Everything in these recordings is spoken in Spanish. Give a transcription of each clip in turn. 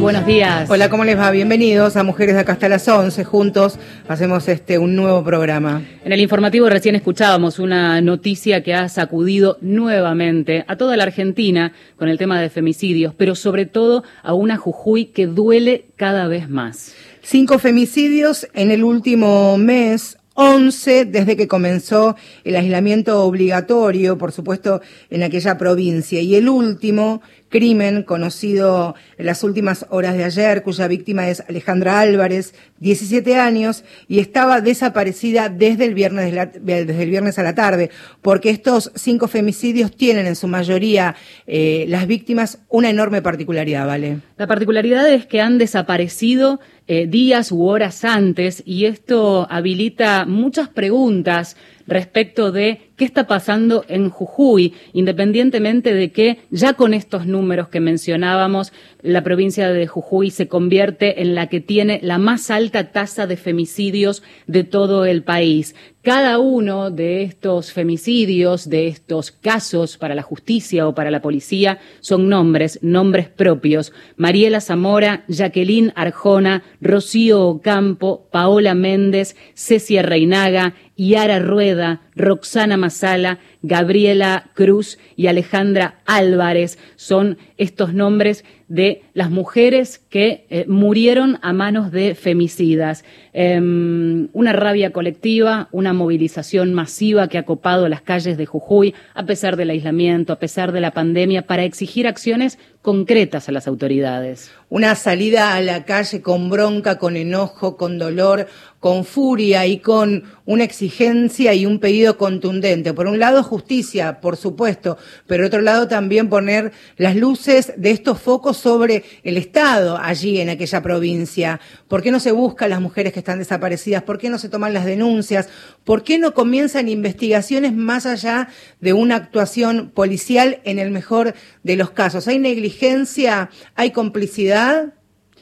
buenos días. Hola, ¿cómo les va? Bienvenidos a Mujeres de acá hasta las 11. Juntos hacemos este un nuevo programa. En el informativo recién escuchábamos una noticia que ha sacudido nuevamente a toda la Argentina con el tema de femicidios, pero sobre todo a una Jujuy que duele cada vez más. Cinco femicidios en el último mes, 11 desde que comenzó el aislamiento obligatorio, por supuesto, en aquella provincia. Y el último crimen conocido en las últimas horas de ayer, cuya víctima es Alejandra Álvarez, 17 años, y estaba desaparecida desde el viernes, desde el viernes a la tarde, porque estos cinco femicidios tienen en su mayoría eh, las víctimas una enorme particularidad, ¿vale? La particularidad es que han desaparecido eh, días u horas antes y esto habilita muchas preguntas respecto de qué está pasando en Jujuy, independientemente de que ya con estos números que mencionábamos, la provincia de Jujuy se convierte en la que tiene la más alta tasa de femicidios de todo el país. Cada uno de estos femicidios, de estos casos para la justicia o para la policía, son nombres, nombres propios. Mariela Zamora, Jacqueline Arjona, Rocío Ocampo, Paola Méndez, Cecia Reinaga, Yara Rueda, Roxana Masala, Gabriela Cruz y Alejandra Álvarez son estos nombres de las mujeres que eh, murieron a manos de femicidas. Em, una rabia colectiva, una movilización masiva que ha copado las calles de Jujuy a pesar del aislamiento, a pesar de la pandemia, para exigir acciones concretas a las autoridades. Una salida a la calle con bronca, con enojo, con dolor, con furia y con una exigencia y un pedido contundente. Por un lado, justicia, por supuesto, pero otro lado también poner las luces de estos focos sobre el Estado allí en aquella provincia. ¿Por qué no se buscan las mujeres que están desaparecidas? ¿Por qué no se toman las denuncias? ¿Por qué no comienzan investigaciones más allá de una actuación policial en el mejor de los casos? ¿Hay negligencia? ¿Hay complicidad?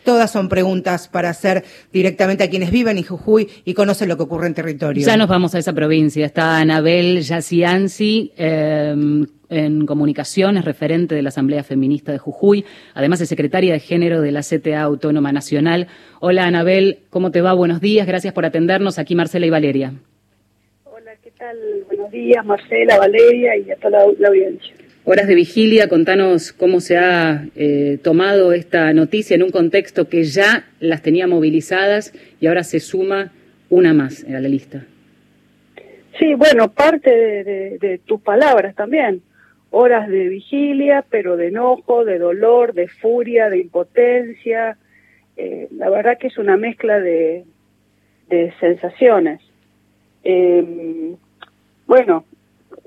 Todas son preguntas para hacer directamente a quienes viven en Jujuy y conocen lo que ocurre en territorio. Ya nos vamos a esa provincia. Está Anabel Yacianzi, em, en comunicación, es referente de la Asamblea Feminista de Jujuy, además es secretaria de género de la CTA Autónoma Nacional. Hola Anabel, ¿cómo te va? Buenos días, gracias por atendernos. Aquí Marcela y Valeria. Hola, ¿qué tal? Buenos días, Marcela, Valeria y a toda la audiencia horas de vigilia. Contanos cómo se ha eh, tomado esta noticia en un contexto que ya las tenía movilizadas y ahora se suma una más a la lista. Sí, bueno, parte de, tus palabras también. Horas de vigilia, pero de enojo, de dolor, de furia, de impotencia. Eh, la verdad que es una mezcla de, sensaciones. Eh, bueno,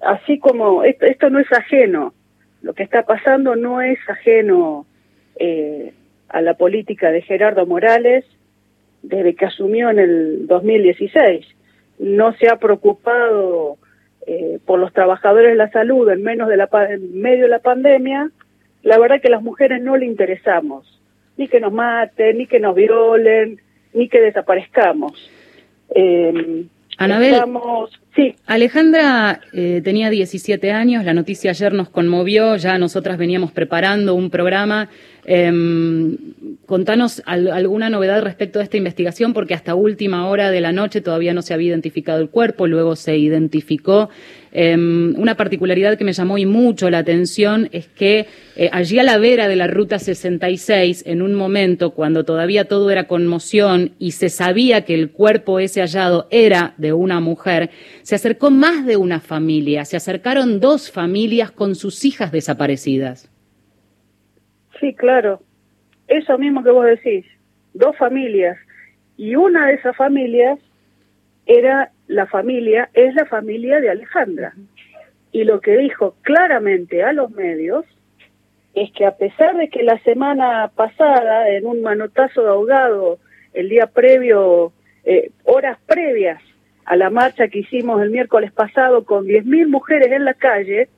así como esto, no es ajeno, lo que está pasando no es ajeno eh, a la política de Gerardo Morales desde que asumió en el 2016. No se ha preocupado eh, por los trabajadores de la salud en, menos de la, en medio de la pandemia. La verdad que las mujeres no le interesamos, ni que nos maten, ni que nos violen, ni que desaparezcamos. Eh, Anabel, sí. Alejandra eh, tenía 17 años, la noticia ayer nos conmovió, ya nosotras veníamos preparando un programa Em, contanos alguna novedad respecto a esta investigación, porque hasta última hora de la noche todavía no se había identificado el cuerpo, luego se identificó. Em, una particularidad que me llamó y mucho la atención es que eh, allí a la vera de la Ruta 66, en un momento cuando todavía todo era conmoción y se sabía que el cuerpo ese hallado era de una mujer, se acercó más de una familia, se acercaron dos familias con sus hijas desaparecidas. Sí, claro. Eso mismo que vos decís. Dos familias. Y una de esas familias era la familia, es la familia de Alejandra. Y lo que dijo claramente a los medios es que a pesar de que la semana pasada, en un manotazo de ahogado, el día previo, eh, horas previas a la marcha que hicimos el miércoles pasado con 10.000 mujeres en la calle,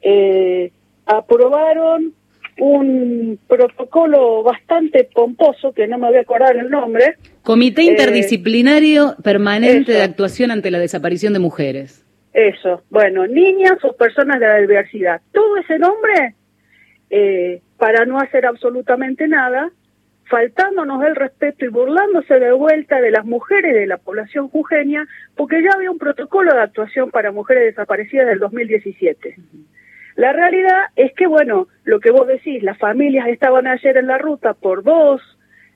eh, aprobaron un protocolo bastante pomposo, que no me voy a acordar el nombre. Comité eh, Interdisciplinario Permanente de Actuación ante la Desaparición de Mujeres. Eso, bueno, niñas o personas de la diversidad. Todo ese nombre, eh, para no hacer absolutamente nada, faltándonos el respeto y burlándose de vuelta de las mujeres de la población jujeña, porque ya había un protocolo de actuación para mujeres desaparecidas del 2017. La realidad es que, bueno, lo que vos decís, las familias estaban ayer en la ruta por dos,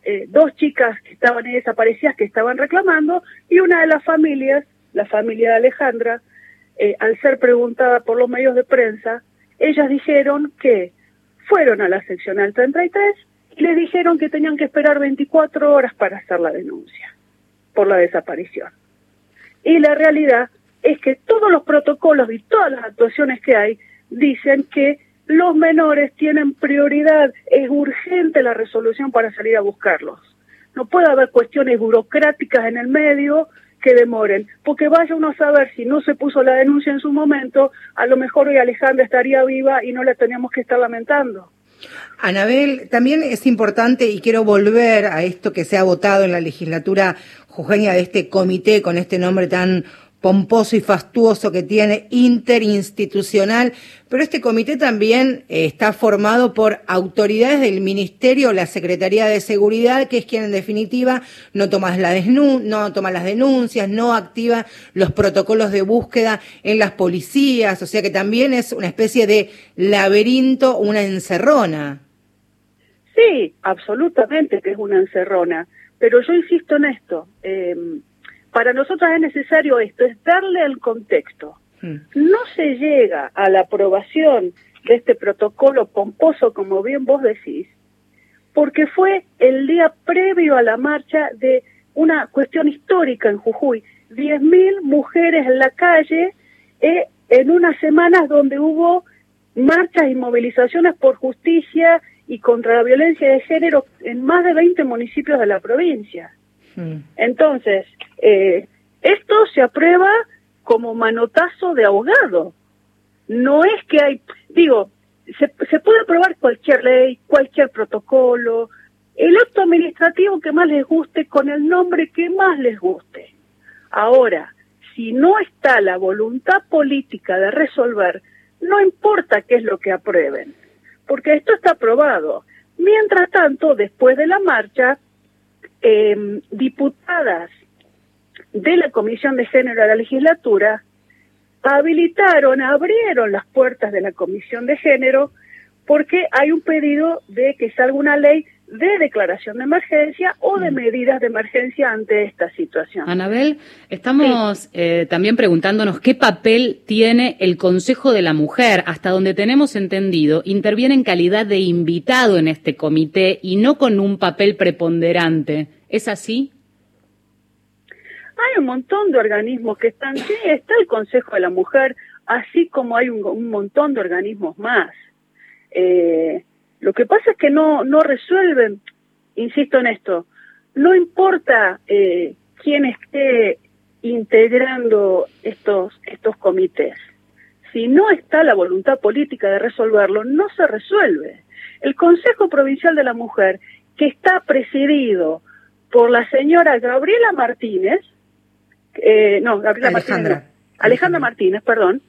eh, dos chicas que estaban desaparecidas que estaban reclamando, y una de las familias, la familia de Alejandra, eh, al ser preguntada por los medios de prensa, ellas dijeron que fueron a la seccional 33 y les dijeron que tenían que esperar 24 horas para hacer la denuncia por la desaparición. Y la realidad es que todos los protocolos y todas las actuaciones que hay dicen que los menores tienen prioridad, es urgente la resolución para salir a buscarlos. No puede haber cuestiones burocráticas en el medio que demoren, porque vaya uno a saber si no se puso la denuncia en su momento, a lo mejor hoy Alejandra estaría viva y no la teníamos que estar lamentando. Anabel, también es importante y quiero volver a esto que se ha votado en la legislatura jujeña de este comité con este nombre tan pomposo y fastuoso que tiene, interinstitucional, pero este comité también eh, está formado por autoridades del Ministerio, la Secretaría de Seguridad, que es quien en definitiva no toma, la no toma las denuncias, no activa los protocolos de búsqueda en las policías, o sea que también es una especie de laberinto, una encerrona. Sí, absolutamente que es una encerrona, pero yo insisto en esto. Eh, para nosotros es necesario esto, es darle el contexto. Hmm. No se llega a la aprobación de este protocolo pomposo, como bien vos decís, porque fue el día previo a la marcha de una cuestión histórica en Jujuy. 10.000 mujeres en la calle eh, en unas semanas donde hubo marchas y movilizaciones por justicia y contra la violencia de género en más de 20 municipios de la provincia. Hmm. Entonces, eh, esto se aprueba como manotazo de abogado. No es que hay, digo, se, se puede aprobar cualquier ley, cualquier protocolo, el acto administrativo que más les guste, con el nombre que más les guste. Ahora, si no está la voluntad política de resolver, no importa qué es lo que aprueben, porque esto está aprobado. Mientras tanto, después de la marcha, eh, diputadas de la Comisión de Género de la legislatura habilitaron, abrieron las puertas de la Comisión de Género porque hay un pedido de que salga una ley de declaración de emergencia o de mm. medidas de emergencia ante esta situación. Anabel, estamos eh, también preguntándonos qué papel tiene el Consejo de la Mujer. Hasta donde tenemos entendido, interviene en calidad de invitado en este comité y no con un papel preponderante. ¿Es así? Hay un montón de organismos que están, sí, está el Consejo de la Mujer, así como hay un, montón de organismos más. Eh, lo que pasa es que no, no resuelven, insisto en esto, no importa eh, quién esté integrando estos, estos comités. Si no está la voluntad política de resolverlo, no se resuelve. El Consejo Provincial de la Mujer, que está presidido por la señora Gabriela Martínez, eh, no, Gabriela Alejandra. Martínez, Alejandra Martínez, perdón,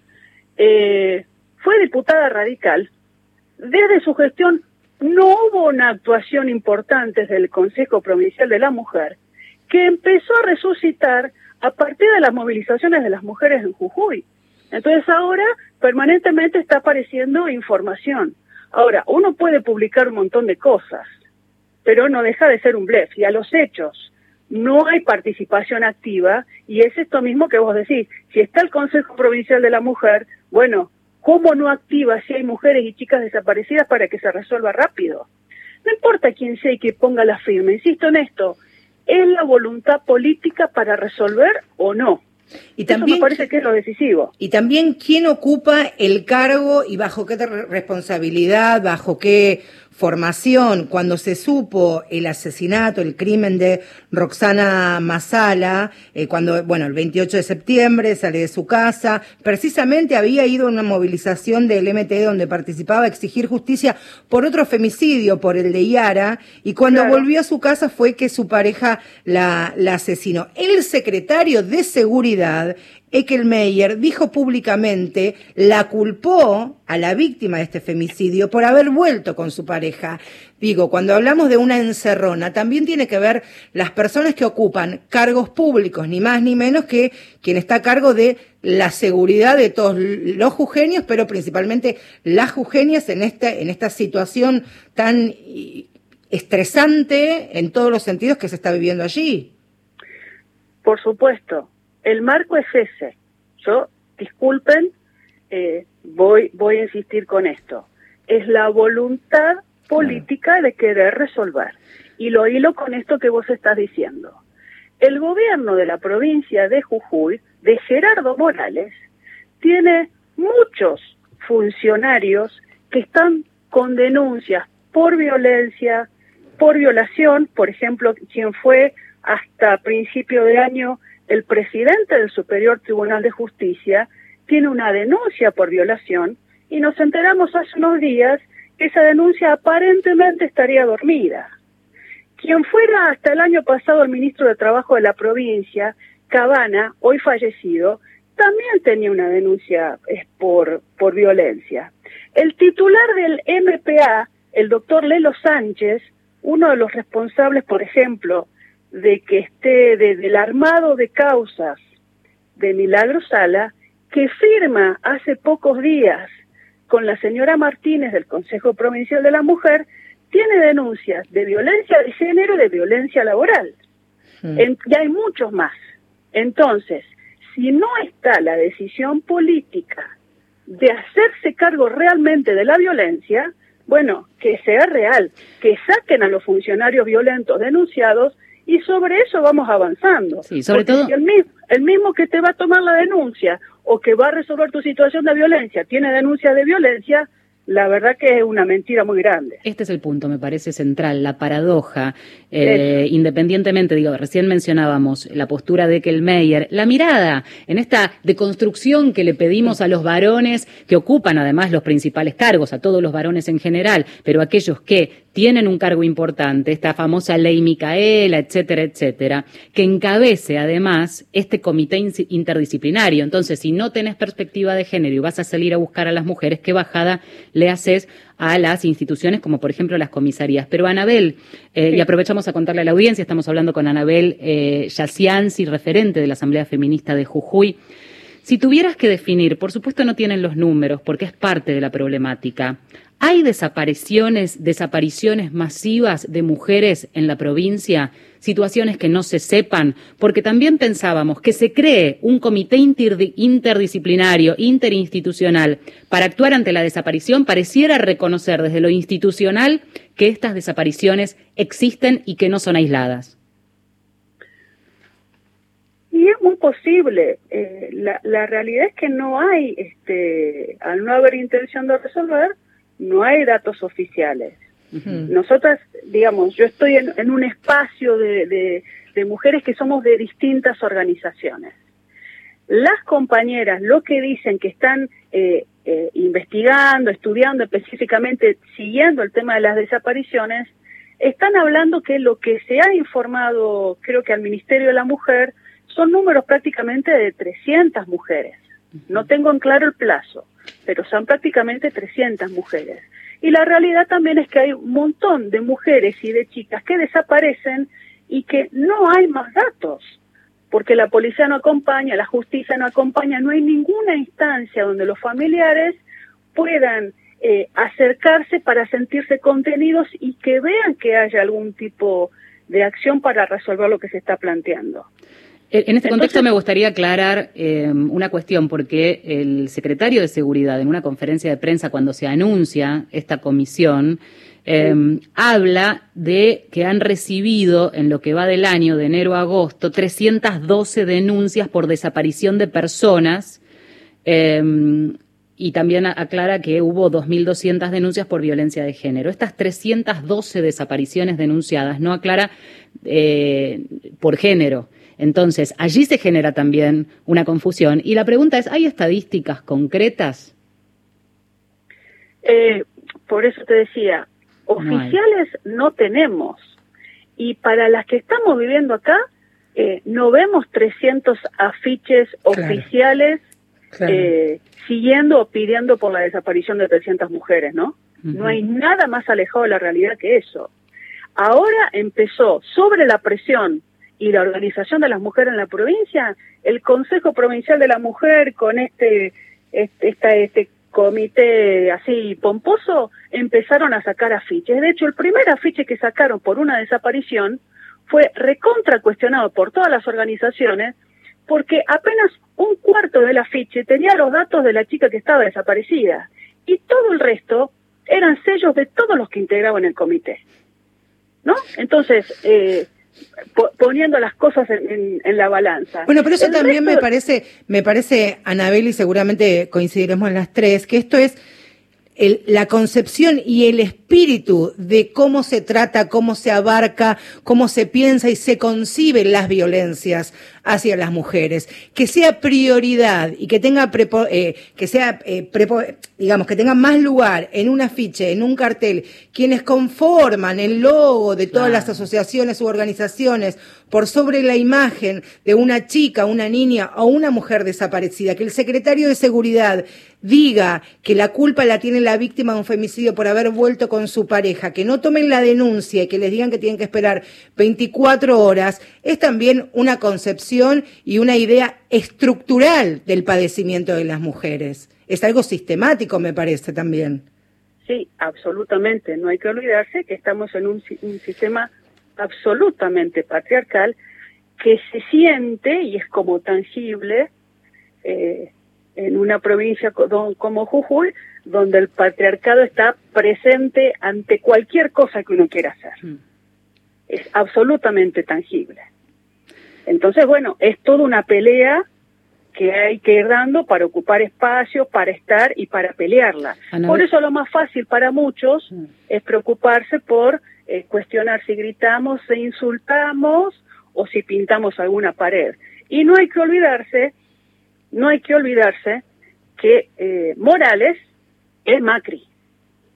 eh, fue diputada radical. Desde su gestión no hubo una actuación importante desde el Consejo Provincial de la Mujer que empezó a resucitar a partir de las movilizaciones de las mujeres en Jujuy. Entonces ahora permanentemente está apareciendo información. Ahora, uno puede publicar un montón de cosas, pero no deja de ser un blef. Y a los hechos no hay participación activa y es esto mismo que vos decís. Si está el Consejo Provincial de la Mujer, bueno, ¿cómo no activa si hay mujeres y chicas desaparecidas para que se resuelva rápido? No importa quién sea y que ponga la firma, insisto en esto, ¿es la voluntad política para resolver o no? Y también, Eso me parece que es lo decisivo. Y también quién ocupa el cargo y bajo qué responsabilidad, bajo qué formación, cuando se supo el asesinato, el crimen de Roxana Masala, eh, cuando, bueno, el 28 de septiembre sale de su casa, precisamente había ido a una movilización del MTE donde participaba a exigir justicia por otro femicidio, por el de Yara, y cuando volvió a su casa fue que su pareja la, la asesinó. El secretario de Seguridad seguridad, Eckelmeyer dijo públicamente, la culpó a la víctima de este femicidio por haber vuelto con su pareja. Digo, cuando hablamos de una encerrona, también tiene que ver las personas que ocupan cargos públicos, ni más ni menos que quien está a cargo de la seguridad de todos los jujeños, pero principalmente las jujeñas en esta, en esta situación tan estresante en todos los sentidos que se está viviendo allí. Por supuesto, el marco es ese. Yo, disculpen, eh, voy, voy a insistir con esto. Es la voluntad política de querer resolver. Y lo hilo con esto que vos estás diciendo. El gobierno de la provincia de Jujuy, de Gerardo Morales, tiene muchos funcionarios que están con denuncias por violencia, por violación, por ejemplo, quien fue hasta principio de año el presidente del Superior Tribunal de Justicia, tiene una denuncia por violación y nos enteramos hace unos días que esa denuncia aparentemente estaría dormida. Quien fuera hasta el año pasado el ministro de Trabajo de la provincia, Cabana, hoy fallecido, también tenía una denuncia por, por violencia. El titular del MPA, el doctor Lelo Sánchez, uno de los responsables, por ejemplo, de que esté del armado de causas de Milagro Sala, que firma hace pocos días con la señora Martínez del Consejo Provincial de la Mujer, tiene denuncias de violencia de género y de violencia laboral. Hmm. y hay muchos más. Entonces, si no está la decisión política de hacerse cargo realmente de la violencia, bueno, que sea real, que saquen a los funcionarios violentos denunciados y sobre eso vamos avanzando. Sí, sobre todo. el, mismo, el mismo que te va a tomar la denuncia o que va a resolver tu situación de violencia tiene denuncia de violencia, la verdad que es una mentira muy grande. Este es el punto, me parece central, la paradoja. Eh, independientemente, digo, recién mencionábamos la postura de Kelmeyer, la mirada en esta deconstrucción que le pedimos a los varones que ocupan además los principales cargos, a todos los varones en general, pero aquellos que tienen un cargo importante, esta famosa ley Micaela, etcétera, etcétera, que encabece además este comité interdisciplinario. Entonces, si no tenés perspectiva de género y vas a salir a buscar a las mujeres, ¿qué bajada le haces a las instituciones como por ejemplo las comisarías? Pero Anabel, eh, y aprovechamos a contarle a la audiencia, estamos hablando con Anabel eh, Yacianzi, referente de la Asamblea Feminista de Jujuy. Si tuvieras que definir, por supuesto no tienen los números porque es parte de la problemática, ¿Hay desapariciones, desapariciones masivas de mujeres en la provincia? Situaciones que no se sepan, porque también pensábamos que se cree un comité interdisciplinario, interinstitucional, para actuar ante la desaparición, pareciera reconocer desde lo institucional que estas desapariciones existen y que no son aisladas. Y es muy posible. Eh, la, realidad es que no hay, este, al no haber intención de resolver, no hay datos oficiales. Nosotras, digamos, yo estoy en, un espacio de, mujeres que somos de distintas organizaciones. Las compañeras lo que dicen que están eh, eh, investigando, estudiando específicamente, siguiendo el tema de las desapariciones, están hablando que lo que se ha informado, creo que al Ministerio de la Mujer, son números prácticamente de 300 mujeres. No tengo en claro el plazo, pero son prácticamente 300 mujeres. Y la realidad también es que hay un montón de mujeres y de chicas que desaparecen y que no hay más datos, porque la policía no acompaña, la justicia no acompaña, no hay ninguna instancia donde los familiares puedan eh, acercarse para sentirse contenidos y que vean que haya algún tipo de acción para resolver lo que se está planteando. Eh, en este contexto me gustaría aclarar eh, una cuestión, porque el secretario de Seguridad en una conferencia de prensa cuando se anuncia esta comisión, eh, habla de que han recibido en lo que va del año, de enero a agosto, 312 denuncias por desaparición de personas y también aclara que hubo 2.200 denuncias por violencia de género. Estas 312 desapariciones denunciadas no aclara por género. Entonces, allí se genera también una confusión. Y la pregunta es, ¿hay estadísticas concretas? Eh, por eso te decía, oficiales no, tenemos. Y para las que estamos viviendo acá, eh, no vemos 300 afiches oficiales eh, siguiendo o pidiendo por la desaparición de 300 mujeres, ¿no? No hay nada más alejado de la realidad que eso. Ahora empezó, sobre la presión y la organización de las mujeres en la provincia, el Consejo Provincial de la Mujer con este, este, este comité así pomposo, empezaron a sacar afiches. De hecho, el primer afiche que sacaron por una desaparición fue recontra cuestionado por todas las organizaciones porque apenas un cuarto del afiche tenía los datos de la chica que estaba desaparecida y todo el resto eran sellos de todos los que integraban el comité. ¿No? Entonces, eh, poniendo las cosas en, la balanza. Bueno, pero eso también me parece, me parece, Anabel, y seguramente coincidiremos las tres, que esto es la concepción y el espíritu de cómo se trata, cómo se abarca, cómo se piensa y se conciben las violencias hacia las mujeres, que sea prioridad y que tenga eh, que sea eh, digamos que tenga más lugar en un afiche, en un cartel, quienes conforman el logo de todas las asociaciones u organizaciones por sobre la imagen de una chica, una niña o una mujer desaparecida, que el secretario de seguridad diga que la culpa la tiene la víctima de un femicidio por haber vuelto con su pareja, que no tomen la denuncia y que les digan que tienen que esperar 24 horas, es también una concepción y una idea estructural del padecimiento de las mujeres. Es algo sistemático, me parece también. Sí, absolutamente. No hay que olvidarse que estamos en un, sistema absolutamente patriarcal que se siente y es como tangible eh, en una provincia como Jujuy, donde el patriarcado está presente ante cualquier cosa que uno quiera hacer. Mm. Es absolutamente tangible. Entonces, bueno, es toda una pelea que hay que ir dando para ocupar espacio, para estar y para pelearla. Por eso lo más fácil para muchos mm. es preocuparse por eh, cuestionar si gritamos, si insultamos o si pintamos alguna pared. Y no hay que olvidarse no hay que olvidarse que eh, Morales es Macri.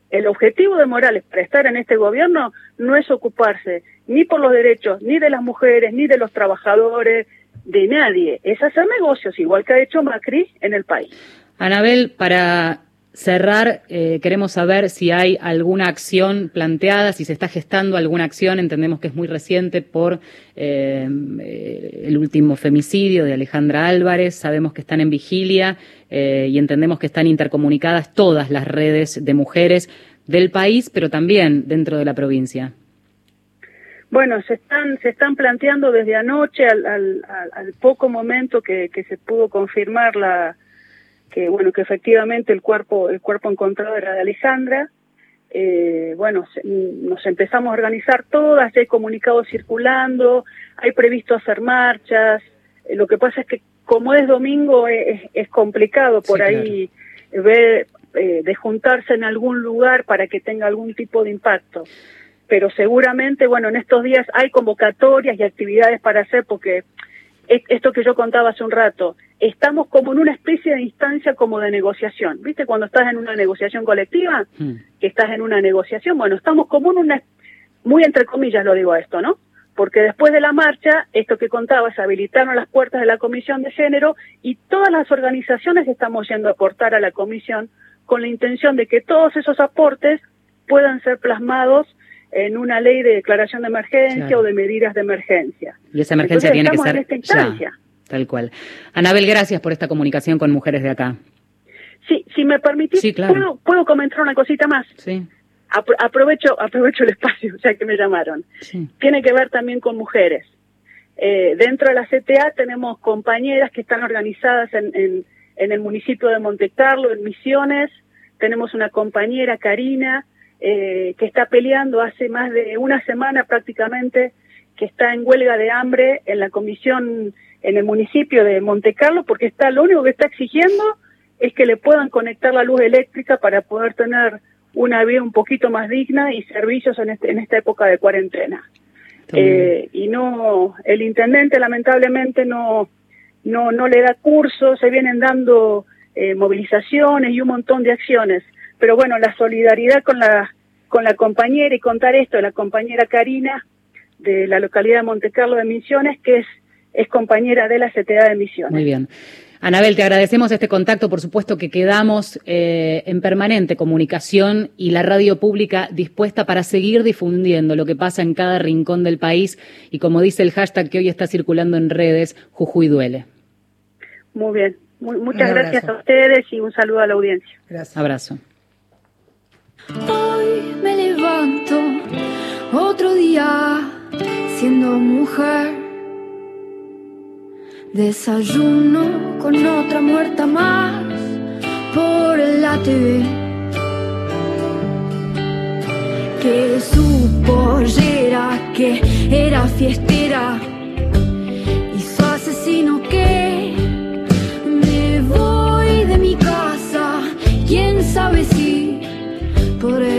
El objetivo de Morales para estar en este gobierno no es ocuparse ni por los derechos ni de las mujeres, ni de los trabajadores, de nadie. Es hacer negocios, igual que ha hecho Macri en el país. Anabel, para cerrar, eh, queremos saber si hay alguna acción planteada, si se está gestando alguna acción. Entendemos que es muy reciente por eh, el último femicidio de Alejandra Álvarez. Sabemos que están en vigilia eh, y entendemos que están intercomunicadas todas las redes de mujeres del país, pero también dentro de la provincia. Bueno, se están, se están planteando desde anoche al, al, poco momento que se pudo confirmar la, que bueno que efectivamente el cuerpo el cuerpo encontrado era de Alejandra. Eh, bueno nos empezamos a organizar todas hay comunicados circulando hay previsto hacer marchas. Eh, lo que pasa es que como es domingo es, es complicado por ahí ver eh, de juntarse en algún lugar para que tenga algún tipo de impacto. Pero seguramente bueno en estos días hay convocatorias y actividades para hacer porque esto que yo contaba hace un rato, estamos como en una especie de instancia como de negociación. ¿Viste cuando estás en una negociación colectiva? Hmm. Que estás en una negociación. Bueno, estamos como en una, muy entre comillas lo digo esto, ¿no? Porque después de la marcha, esto que contaba, se habilitaron las puertas de la Comisión de Género y todas las organizaciones estamos yendo a aportar a la Comisión con la intención de que todos esos aportes puedan ser plasmados en una ley de declaración de emergencia o de medidas de emergencia. Y esa emergencia tiene que ser ya, tal cual. Anabel, gracias por esta comunicación con mujeres de acá. Sí, si me permitís, ¿puedo, ¿puedo comentar una cosita más? Sí. aprovecho, aprovecho el espacio, ya que me llamaron. Tiene que ver también con mujeres. Eh, dentro de la CTA tenemos compañeras que están organizadas en, en, en el municipio de Monte Carlo, en Misiones. Tenemos una compañera, Karina, eh, que está peleando hace más de una semana prácticamente, que está en huelga de hambre en la comisión en el municipio de Montecarlo, porque está lo único que está exigiendo es que le puedan conectar la luz eléctrica para poder tener una vida un poquito más digna y servicios en, este, en esta época de cuarentena. Eh, y no, el intendente lamentablemente no, no, no le da cursos, se vienen dando eh, movilizaciones y un montón de acciones pero bueno, la solidaridad con la, con la compañera y contar esto, la compañera Karina de la localidad de Montecarlo de Misiones, que es es compañera de la CTA de Misiones. Muy bien. Anabel, te agradecemos este contacto, por supuesto que quedamos eh, en permanente comunicación y la radio pública dispuesta para seguir difundiendo lo que pasa en cada rincón del país y como dice el hashtag que hoy está circulando en redes, Jujuy duele. Muy bien, muchas gracias a ustedes y un saludo a la audiencia. Gracias. Abrazo. Hoy me levanto otro día siendo mujer Desayuno con otra muerta más por la TV. Que su pollera, que era fiestera, y su asesino que me voy de mi casa. Quién sabe si podré volver.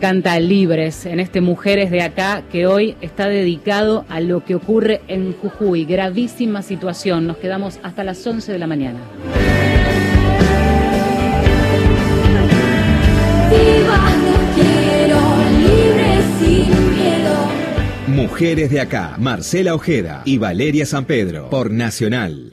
Canta Libres en este Mujeres de Acá que hoy está dedicado a lo que ocurre en Jujuy. Gravísima situación. Nos quedamos hasta las 11 de la mañana. Mujeres de Acá, Marcela Ojeda y Valeria San Pedro por Nacional.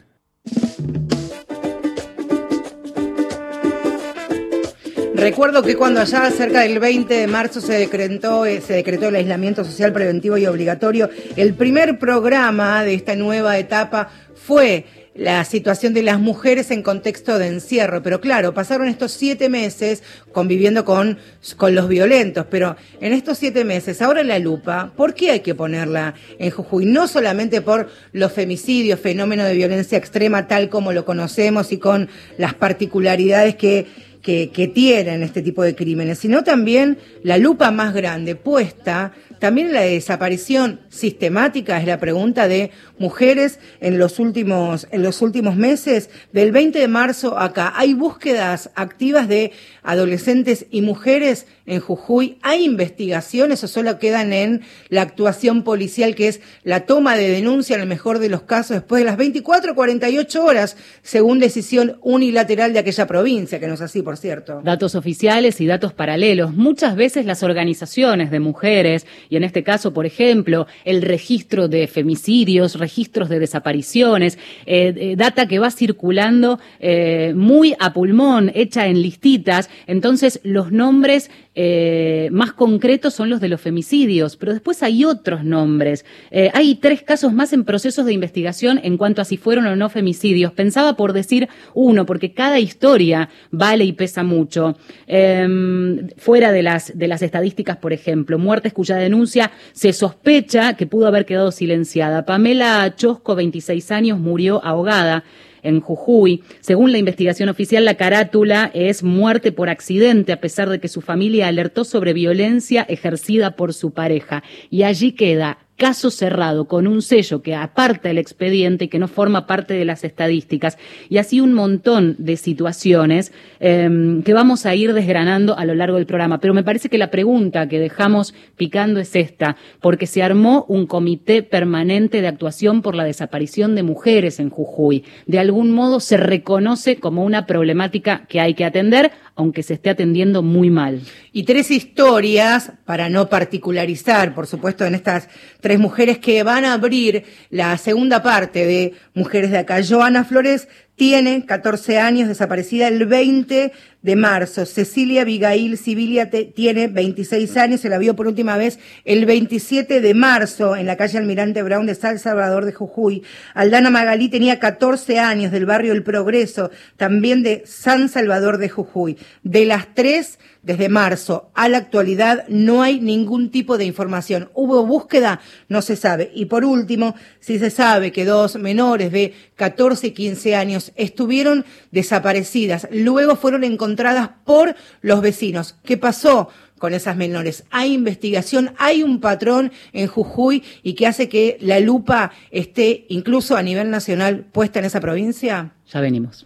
Recuerdo que cuando allá cerca del 20 de marzo se decretó, eh, se decretó el aislamiento social preventivo y obligatorio, el primer programa de esta nueva etapa fue la situación de las mujeres en contexto de encierro. Pero claro, pasaron estos siete meses conviviendo con, con los violentos, pero en estos siete meses, ahora la lupa, ¿por qué hay que ponerla en Jujuy? No solamente por los femicidios, fenómeno de violencia extrema tal como lo conocemos y con las particularidades que que, tienen este tipo de crímenes, sino también la lupa más grande puesta también la desaparición sistemática es la pregunta de mujeres en los últimos, en los últimos meses. Del 20 de marzo acá, ¿hay búsquedas activas de adolescentes y mujeres en Jujuy? ¿Hay investigaciones o solo quedan en la actuación policial, que es la toma de denuncia en el mejor de los casos después de las 24 o 48 horas, según decisión unilateral de aquella provincia, que no es así, por cierto? Datos oficiales y datos paralelos. Muchas veces las organizaciones de mujeres y en este caso, por ejemplo, el registro de femicidios, registros de desapariciones, eh, eh, data que va circulando eh, muy a pulmón, hecha en listitas, entonces los nombres eh, más concretos son los de los femicidios, pero después hay otros nombres. Eh, hay tres casos más en procesos de investigación en cuanto a si fueron o no femicidios. Pensaba por decir uno, porque cada historia vale y pesa mucho. Em, fuera de las, de las estadísticas, por ejemplo, muertes cuya denuncia se sospecha que pudo haber quedado silenciada. Pamela Chosco, 26 años, murió ahogada en Jujuy. Según la investigación oficial, la carátula es muerte por accidente, a pesar de que su familia alertó sobre violencia ejercida por su pareja. Y allí queda caso cerrado con un sello que aparta el expediente y que no forma parte de las estadísticas. Y así un montón de situaciones em, que vamos a ir desgranando a lo largo del programa. Pero me parece que la pregunta que dejamos picando es esta, porque se armó un comité permanente de actuación por la desaparición de mujeres en Jujuy. De algún modo se reconoce como una problemática que hay que atender, aunque se esté atendiendo muy mal. Y tres historias, para no particularizar, por supuesto, en estas tres mujeres que van a abrir la segunda parte de Mujeres de Acá. Joana Flores tiene 14 años, desaparecida el 20 de marzo. Cecilia Abigail Sibilia tiene 26 años, se la vio por última vez el 27 de marzo en la calle Almirante Brown de San Salvador de Jujuy. Aldana Magalí tenía 14 años del barrio El Progreso, también de San Salvador de Jujuy. De las tres, desde marzo a la actualidad no hay ningún tipo de información. ¿Hubo búsqueda? No se sabe. Y por último, si se sabe que dos menores de 14 y 15 años estuvieron desaparecidas, luego fueron encontradas por los vecinos. ¿Qué pasó? con esas menores. Hay investigación, hay un patrón en Jujuy y que hace que la lupa esté incluso a nivel nacional puesta en esa provincia. Ya venimos.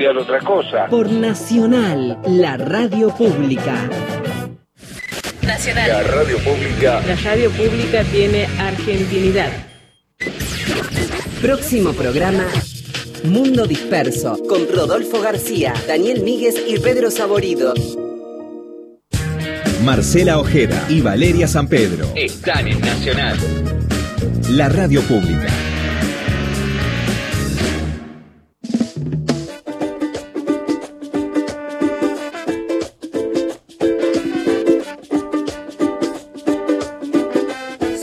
otra cosa. Por Nacional, la radio pública. Nacional. La radio pública. La radio pública tiene argentinidad. Próximo programa. Mundo Disperso, con Rodolfo García, Daniel Míguez y Pedro Saborido. Marcela Ojeda y Valeria San Pedro están en Nacional. La radio pública.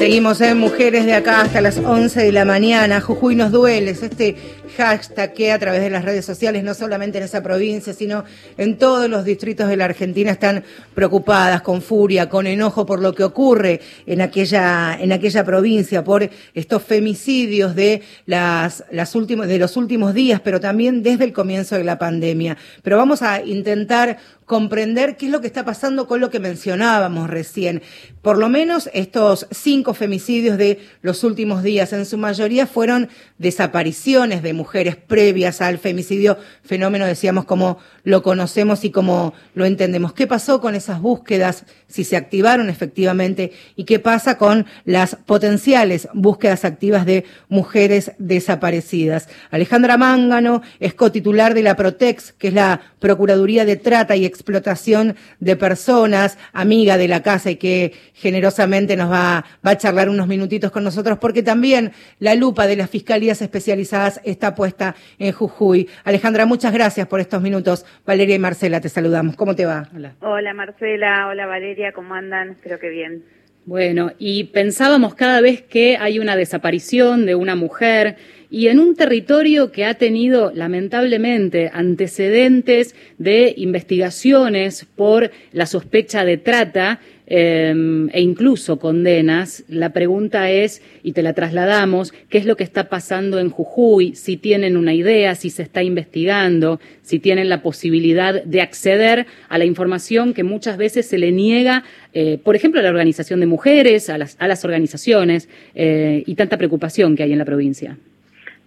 Seguimos en Mujeres de acá hasta las 11 de la mañana. Jujuy nos duele. Es este hashtag que a través de las redes sociales, no solamente en esa provincia, sino en todos los distritos de la Argentina, están preocupadas, con furia, con enojo por lo que ocurre en aquella, en aquella provincia, por estos femicidios de, las, las últimas, de los últimos días, pero también desde el comienzo de la pandemia. Pero vamos a intentar comprender qué es lo que está pasando con lo que mencionábamos recién. Por lo menos estos cinco femicidios de los últimos días, en su mayoría fueron desapariciones de mujeres previas al femicidio, fenómeno, decíamos, como lo conocemos y como lo entendemos. ¿Qué pasó con esas búsquedas, si se activaron efectivamente, y qué pasa con las potenciales búsquedas activas de mujeres desaparecidas? Alejandra Mángano es cotitular de la Protex, que es la Procuraduría de Trata y explotación de personas, amiga de la casa y que generosamente nos va, va a charlar unos minutitos con nosotros porque también la lupa de las fiscalías especializadas está puesta en Jujuy. Alejandra, muchas gracias por estos minutos. Valeria y Marcela, te saludamos. ¿Cómo te va? Hola. Hola Marcela, hola Valeria, ¿cómo andan? Espero que bien. Bueno, y pensábamos cada vez que hay una desaparición de una mujer, y en un territorio que ha tenido lamentablemente antecedentes de investigaciones por la sospecha de trata, eh, e incluso condenas, la pregunta es, y te la trasladamos, ¿qué es lo que está pasando en Jujuy? Si tienen una idea, si se está investigando, si tienen la posibilidad de acceder a la información que muchas veces se le niega, eh, por ejemplo, a la organización de mujeres, a las, a las organizaciones, eh, y tanta preocupación que hay en la provincia.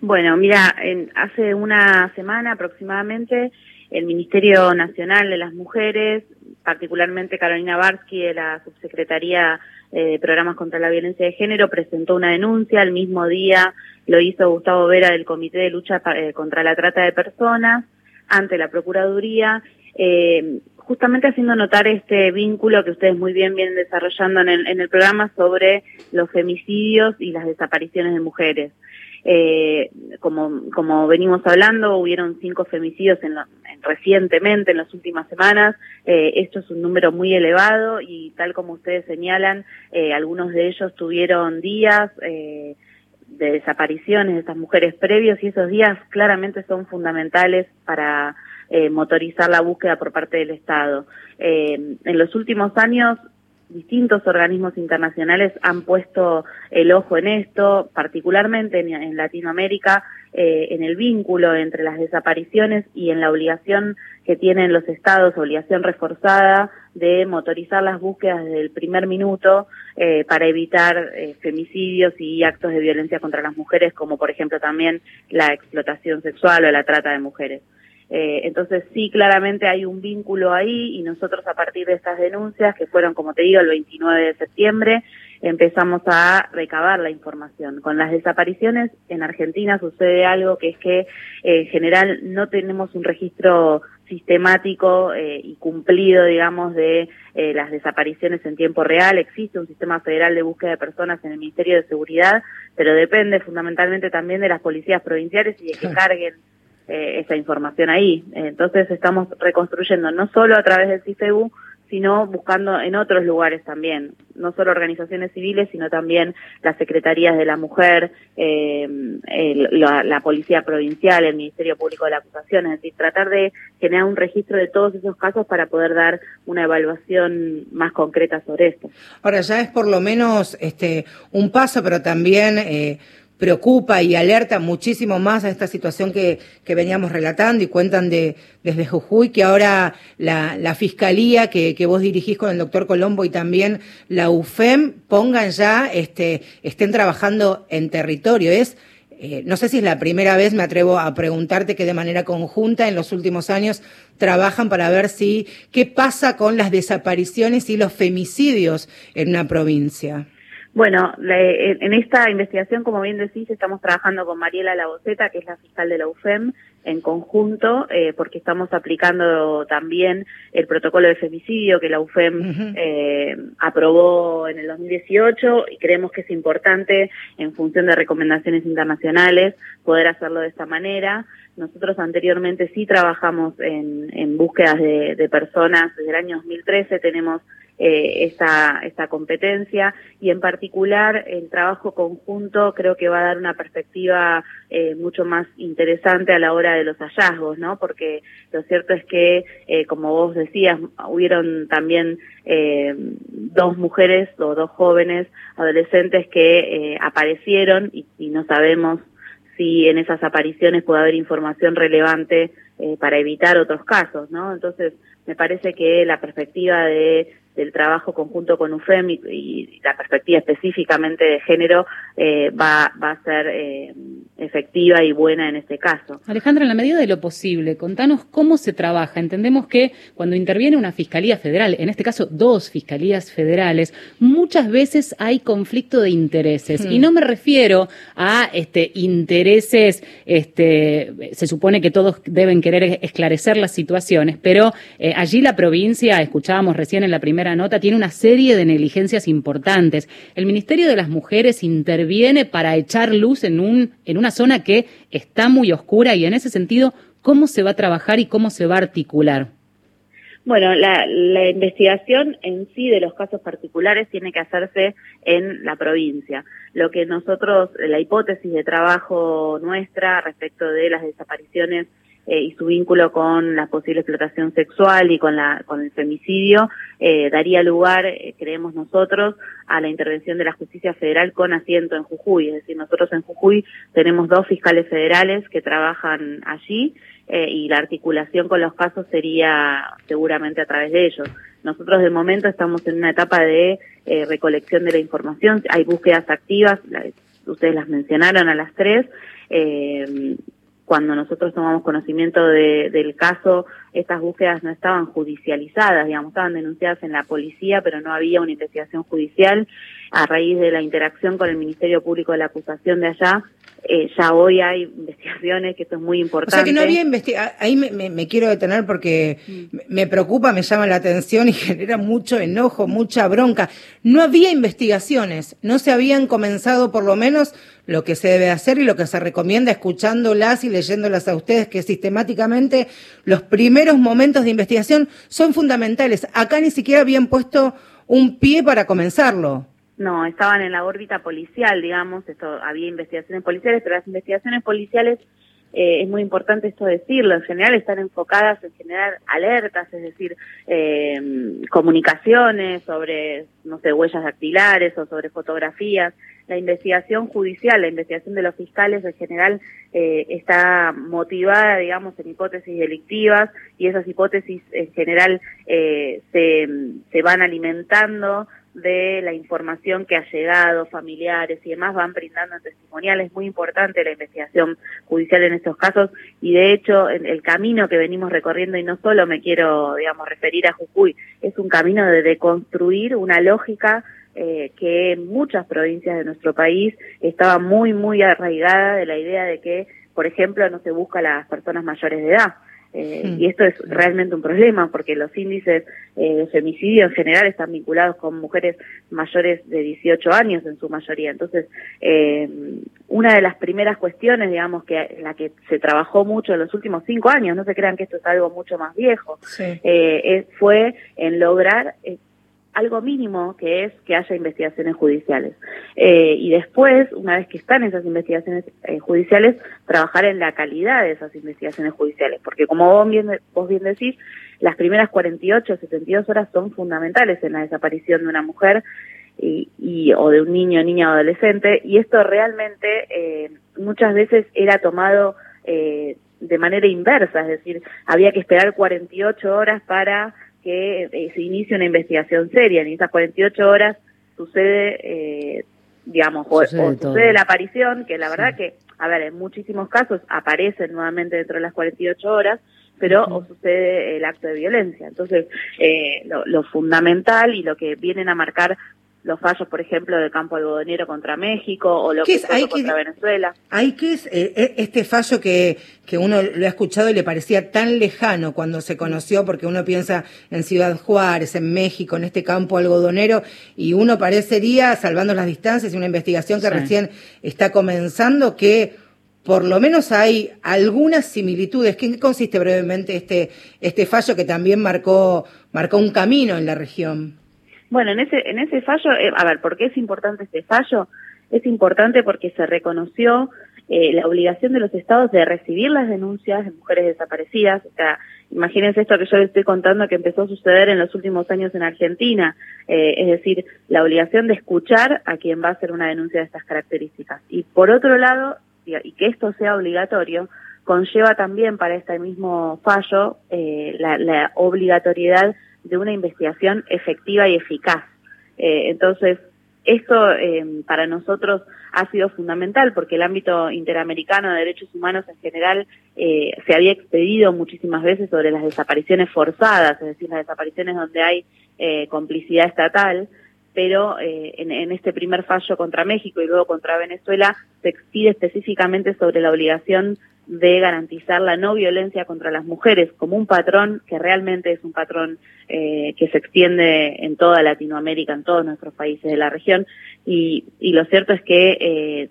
Bueno, mira, en, hace una semana aproximadamente el Ministerio Nacional de las Mujeres, particularmente Carolina Barsky de la Subsecretaría eh, de Programas contra la Violencia de Género, presentó una denuncia. El mismo día lo hizo Gustavo Vera del Comité de Lucha eh, contra la Trata de Personas ante la Procuraduría, eh, justamente haciendo notar este vínculo que ustedes muy bien vienen desarrollando en el, en el programa sobre los femicidios y las desapariciones de mujeres. Eh, como, como venimos hablando, hubieron cinco femicidios en, en recientemente, en las últimas semanas. Eh, esto es un número muy elevado y tal como ustedes señalan, eh, algunos de ellos tuvieron días eh, de desapariciones de estas mujeres previos y esos días claramente son fundamentales para eh, motorizar la búsqueda por parte del Estado. Eh, en los últimos años distintos organismos internacionales han puesto el ojo en esto, particularmente en, Latinoamérica, eh, en el vínculo entre las desapariciones y en la obligación que tienen los estados, obligación reforzada de motorizar las búsquedas desde el primer minuto eh, para evitar eh, femicidios y actos de violencia contra las mujeres, como por ejemplo también la explotación sexual o la trata de mujeres. Eh, entonces sí, claramente hay un vínculo ahí y nosotros a partir de estas denuncias, que fueron, como te digo, el 29 de septiembre, empezamos a recabar la información. Con las desapariciones en Argentina sucede algo que es que eh, en general no tenemos un registro sistemático eh, y cumplido, digamos, de eh, las desapariciones en tiempo real. Existe un sistema federal de búsqueda de personas en el Ministerio de Seguridad, pero depende fundamentalmente también de las policías provinciales y de que carguen eh, esa información ahí. Entonces estamos reconstruyendo no solo a través del CIFEU, sino buscando en otros lugares también, no solo organizaciones civiles, sino también las secretarías de la mujer, eh, la, la, policía provincial, el Ministerio Público de la Acusación, es decir, tratar de generar un registro de todos esos casos para poder dar una evaluación más concreta sobre esto. Ahora ya es por lo menos este un paso, pero también eh, preocupa y alerta muchísimo más a esta situación que, que veníamos relatando y cuentan de, desde Jujuy, que ahora la, la fiscalía que, que, vos dirigís con el doctor Colombo y también la UFEM pongan ya, este, estén trabajando en territorio. Es, eh, no sé si es la primera vez, me atrevo a preguntarte que de manera conjunta en los últimos años trabajan para ver si, qué pasa con las desapariciones y los femicidios en una provincia. Bueno, en esta investigación, como bien decís, estamos trabajando con Mariela Laboceta, que es la fiscal de la UFEM, en conjunto, eh, porque estamos aplicando también el protocolo de femicidio que la UFEM uh -huh. eh, aprobó en el 2018 y creemos que es importante, en función de recomendaciones internacionales, poder hacerlo de esta manera. Nosotros anteriormente sí trabajamos en, en búsquedas de, de personas desde el año 2013, tenemos eh, esta, competencia y en particular el trabajo conjunto creo que va a dar una perspectiva eh, mucho más interesante a la hora de los hallazgos, ¿no? Porque lo cierto es que, eh, como vos decías, hubieron también eh, dos mujeres o dos jóvenes adolescentes que eh, aparecieron y, no sabemos si en esas apariciones puede haber información relevante para evitar otros casos, ¿no? Entonces, me parece que la perspectiva de del trabajo conjunto con UFEM y, y la perspectiva específicamente de género eh, va, va a ser eh, efectiva y buena en este caso. Alejandra, en la medida de lo posible, contanos cómo se trabaja. Entendemos que cuando interviene una fiscalía federal, en este caso dos fiscalías federales, muchas veces hay conflicto de intereses. Hmm. Y no me refiero a este, intereses, este, se supone que todos deben querer esclarecer las situaciones, pero eh, allí la provincia, escuchábamos recién en la primera nota, tiene una serie de negligencias importantes. El Ministerio de las Mujeres interviene para echar luz en, un, en una zona que está muy oscura y en ese sentido, ¿cómo se va a trabajar y cómo se va a articular? Bueno, la, investigación en sí de los casos particulares tiene que hacerse en la provincia. Lo que nosotros, la hipótesis de trabajo nuestra respecto de las desapariciones eh, y su vínculo con la posible explotación sexual y con, la, con el femicidio eh, daría lugar, eh, creemos nosotros, a la intervención de la justicia federal con asiento en Jujuy. Es decir, nosotros en Jujuy tenemos dos fiscales federales que trabajan allí y la articulación con los casos sería seguramente a través de ellos. Nosotros de momento estamos en una etapa de recolección de la información, hay búsquedas activas, ustedes las mencionaron a las tres, eh, cuando nosotros tomamos conocimiento del caso, estas búsquedas no estaban judicializadas, digamos, estaban denunciadas en la policía, pero no había una investigación judicial. A raíz de la interacción con el Ministerio Público de la acusación de allá, eh, ya hoy hay investigaciones, que esto es muy importante. O sea que no había investigación, ahí me, quiero detener porque mm. me preocupa, me llama la atención y genera mucho enojo, mucha bronca. No había investigaciones, no se habían comenzado por lo menos lo que se debe hacer y lo que se recomienda escuchándolas y leyéndolas a ustedes, que sistemáticamente los primeros momentos de investigación son fundamentales. Acá ni siquiera habían puesto un pie para comenzarlo. No, estaban en la órbita policial, digamos, esto había investigaciones policiales, pero las investigaciones policiales eh, es muy importante esto decirlo, en general están enfocadas en generar alertas, es decir, eh, comunicaciones sobre, no sé, huellas dactilares o sobre fotografías. La investigación judicial, la investigación de los fiscales en general eh, está motivada, digamos, en hipótesis delictivas y esas hipótesis en general se, se van alimentando de la información que ha llegado, familiares y demás van brindando testimonial. Es muy importante la investigación judicial en estos casos y de hecho el camino que venimos recorriendo, y no solo me quiero, digamos, referir a Jujuy, es un camino de deconstruir una lógica eh, que en muchas provincias de nuestro país estaba muy, muy arraigada de la idea de que, por ejemplo, no se busca a las personas mayores de edad. Eh, hmm. Y esto es realmente un problema porque los índices eh, de femicidio en general están vinculados con mujeres mayores de 18 años en su mayoría. Entonces, eh, una de las primeras cuestiones, digamos, que en la que se trabajó mucho en los últimos cinco años, no se crean que esto es algo mucho más viejo, eh, fue en lograr algo mínimo que es que haya investigaciones judiciales. Eh, y después, una vez que están esas investigaciones eh, judiciales, trabajar en la calidad de esas investigaciones judiciales, porque como vos bien, vos bien decís, las primeras 48 o 72 horas son fundamentales en la desaparición de una mujer y, y o de un niño, niña o adolescente, y esto realmente eh, muchas veces era tomado de manera inversa, es decir, había que esperar 48 horas para que eh, se inicie una investigación seria. En esas 48 horas sucede, eh, digamos, o, sucede, la aparición, que la verdad que, a ver, en muchísimos casos aparecen nuevamente dentro de las 48 horas, pero o sucede el acto de violencia. Entonces, eh, lo, lo, fundamental y lo que vienen a marcar los fallos, por ejemplo, del campo algodonero contra México o lo que es, contra Venezuela. Hay que es eh, eh, este fallo que, que uno lo ha escuchado y le parecía tan lejano cuando se conoció, porque uno piensa en Ciudad Juárez, en México, en este campo algodonero, y uno parecería, salvando las distancias, y una investigación que recién está comenzando, que por lo menos hay algunas similitudes. ¿En qué consiste brevemente este, este fallo que también marcó, marcó un camino en la región? Bueno, en ese, en ese fallo, eh, a ver, ¿por qué es importante este fallo? Es importante porque se reconoció eh, la obligación de los estados de recibir las denuncias de mujeres desaparecidas. O sea, imagínense esto que yo les estoy contando que empezó a suceder en los últimos años en Argentina. Eh, es decir, la obligación de escuchar a quien va a hacer una denuncia de estas características. Y por otro lado, y que esto sea obligatorio, conlleva también para este mismo fallo la, la obligatoriedad de una investigación efectiva y eficaz. Eh, entonces, esto eh, para nosotros ha sido fundamental porque el ámbito interamericano de derechos humanos en general eh, se había expedido muchísimas veces sobre las desapariciones forzadas, es decir, las desapariciones donde hay complicidad estatal, pero en, en, este primer fallo contra México y luego contra Venezuela se expide específicamente sobre la obligación de garantizar la no violencia contra las mujeres como un patrón que realmente es un patrón eh, que se extiende en toda Latinoamérica, en todos nuestros países de la región. Y, y lo cierto es que, eh,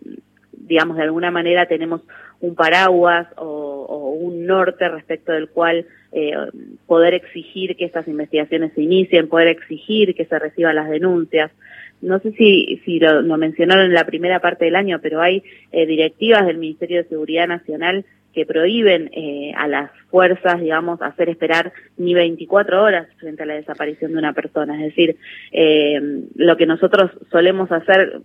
digamos, de alguna manera tenemos un paraguas o, un norte respecto del cual eh, poder exigir que estas investigaciones se inicien, poder exigir que se reciban las denuncias no sé si, si lo, mencionaron en la primera parte del año, pero hay eh, directivas del Ministerio de Seguridad Nacional que prohíben eh, a las fuerzas, digamos, hacer esperar ni 24 horas frente a la desaparición de una persona. Es decir, eh, lo que nosotros solemos hacer